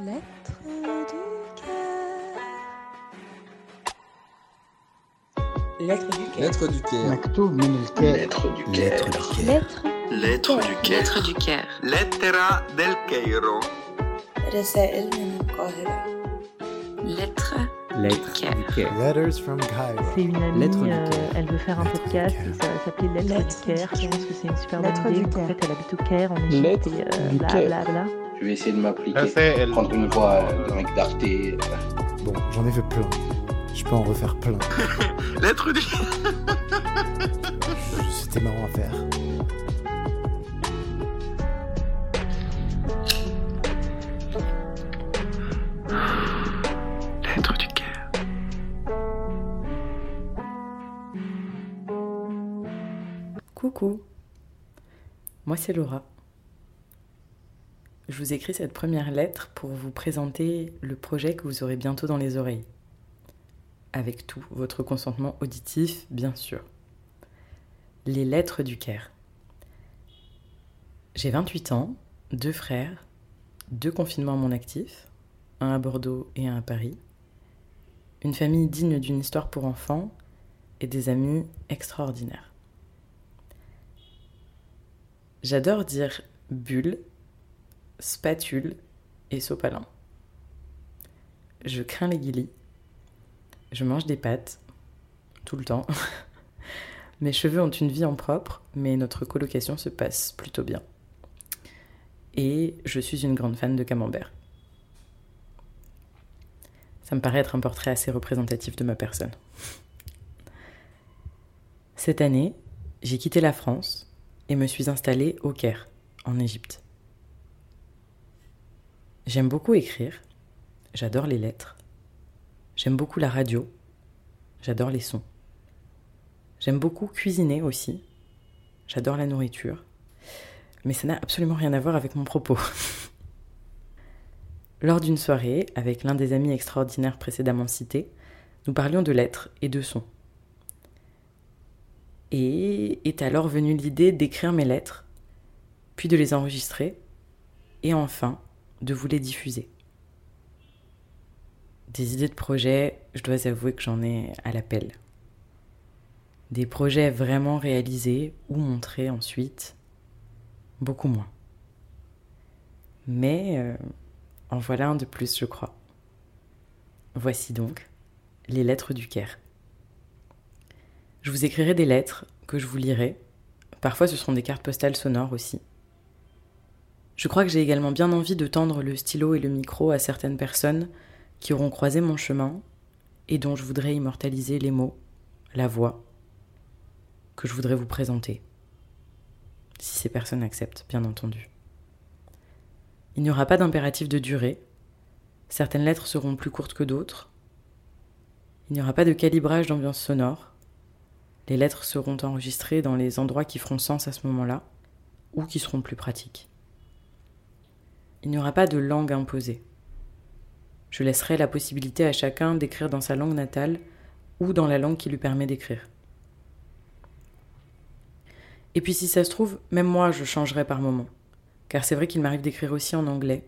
Lettre du cœur. Lettre du cœur. Lettre du Caire. مكتوب من الكاتب Lettre du Caire. Lettre du Caire. Lettre du Caire. Lettre du Caire. Lettera del Cairo. رسائل من القاهرة. Lettre du Lettre Caire. du Caire. Letters from Cairo. C'est une amie, Lettre du euh, Caire. elle veut faire un Lettre du podcast Caire. et ça va s'appeler Lettre, Lettre du Caire. du Je pense que c'est une super Lettre bonne du idée. En Caire. fait, elle habite au Caire, en Égypte, Lettre et euh, du bla Caire. bla bla. Je vais essayer de m'appliquer. Prendre une voix de mec d'Arte. euh, Bon, j'en ai fait plein. Je peux en refaire plein. Lettre du C'était marrant à faire. Lettre du Caire. Coucou, moi c'est Laura. Je vous écris cette première lettre pour vous présenter le projet que vous aurez bientôt dans les oreilles. Avec tout votre consentement auditif, bien sûr. Les lettres du Caire. J'ai 28 ans, deux frères, deux confinements à mon actif, un à Bordeaux et un à Paris, une famille digne d'une histoire pour enfants et des amis extraordinaires. J'adore dire bulle, spatule et sopalin. Je crains les guilis. Je mange des pâtes tout le temps. Mes cheveux ont une vie en propre, mais notre colocation se passe plutôt bien. Et je suis une grande fan de camembert. Ça me paraît être un portrait assez représentatif de ma personne. Cette année, j'ai quitté la France et me suis installée au Caire, en Égypte. J'aime beaucoup écrire, j'adore les lettres, j'aime beaucoup la radio, j'adore les sons. J'aime beaucoup cuisiner aussi, j'adore la nourriture, mais ça n'a absolument rien à voir avec mon propos. Lors d'une soirée, avec l'un des amis extraordinaires précédemment cités, nous parlions de lettres et de sons. Et est alors venue l'idée d'écrire mes lettres, puis de les enregistrer, et enfin de vous les diffuser. Des idées de projets, je dois avouer que j'en ai à l'appel. Des projets vraiment réalisés ou montrés ensuite, beaucoup moins. Mais euh, en voilà un de plus, je crois. Voici donc les lettres du Caire. Je vous écrirai des lettres que je vous lirai. Parfois, ce seront des cartes postales sonores aussi. Je crois que j'ai également bien envie de tendre le stylo et le micro à certaines personnes qui auront croisé mon chemin et dont je voudrais immortaliser les mots, la voix, que je voudrais vous présenter. Si ces personnes acceptent, bien entendu. Il n'y aura pas d'impératif de durée. Certaines lettres seront plus courtes que d'autres. Il n'y aura pas de calibrage d'ambiance sonore. Les lettres seront enregistrées dans les endroits qui feront sens à ce moment-là ou qui seront plus pratiques. Il n'y aura pas de langue imposée. Je laisserai la possibilité à chacun d'écrire dans sa langue natale ou dans la langue qui lui permet d'écrire. Et puis si ça se trouve, même moi je changerai par moment, car c'est vrai qu'il m'arrive d'écrire aussi en anglais,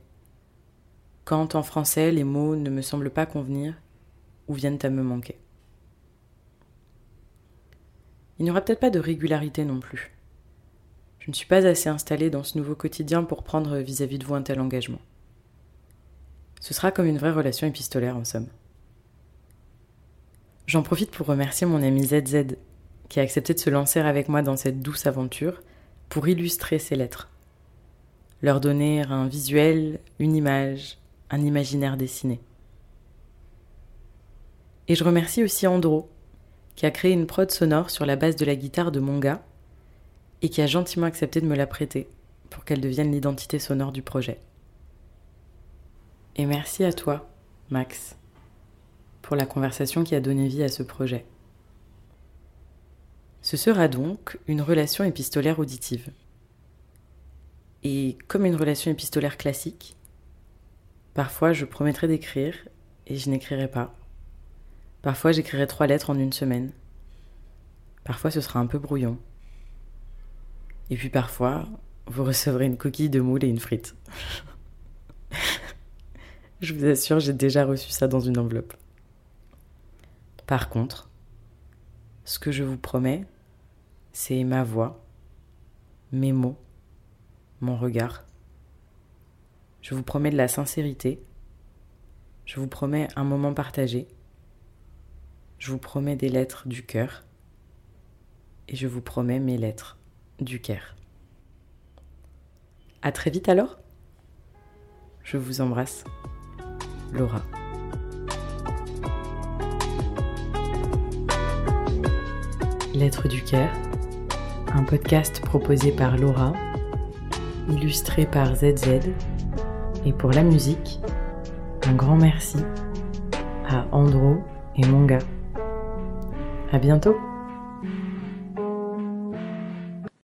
quand en français les mots ne me semblent pas convenir ou viennent à me manquer. Il n'y aura peut-être pas de régularité non plus. Je ne suis pas assez installée dans ce nouveau quotidien pour prendre vis-à-vis de vous un tel engagement. Ce sera comme une vraie relation épistolaire en somme. J'en profite pour remercier mon ami ZZ qui a accepté de se lancer avec moi dans cette douce aventure pour illustrer ces lettres. Leur donner un visuel, une image, un imaginaire dessiné. Et je remercie aussi Andro, qui a créé une prod sonore sur la base de la guitare de mon et qui a gentiment accepté de me la prêter pour qu'elle devienne l'identité sonore du projet. Et merci à toi, Max, pour la conversation qui a donné vie à ce projet. Ce sera donc une relation épistolaire auditive. Et comme une relation épistolaire classique, parfois je promettrai d'écrire et je n'écrirai pas. Parfois j'écrirai trois lettres en une semaine. Parfois ce sera un peu brouillon. Et puis parfois, vous recevrez une coquille de moule et une frite. Je vous assure, j'ai déjà reçu ça dans une enveloppe. Par contre, ce que je vous promets, c'est ma voix, mes mots, mon regard. Je vous promets de la sincérité. Je vous promets un moment partagé. Je vous promets des lettres du cœur. Et je vous promets mes lettres du Caire. À très vite alors. Je vous embrasse. Laura. Lettres du Caire, un podcast proposé par Laura, illustré par ZZ, et pour la musique, un grand merci à Andro et Monga. À bientôt!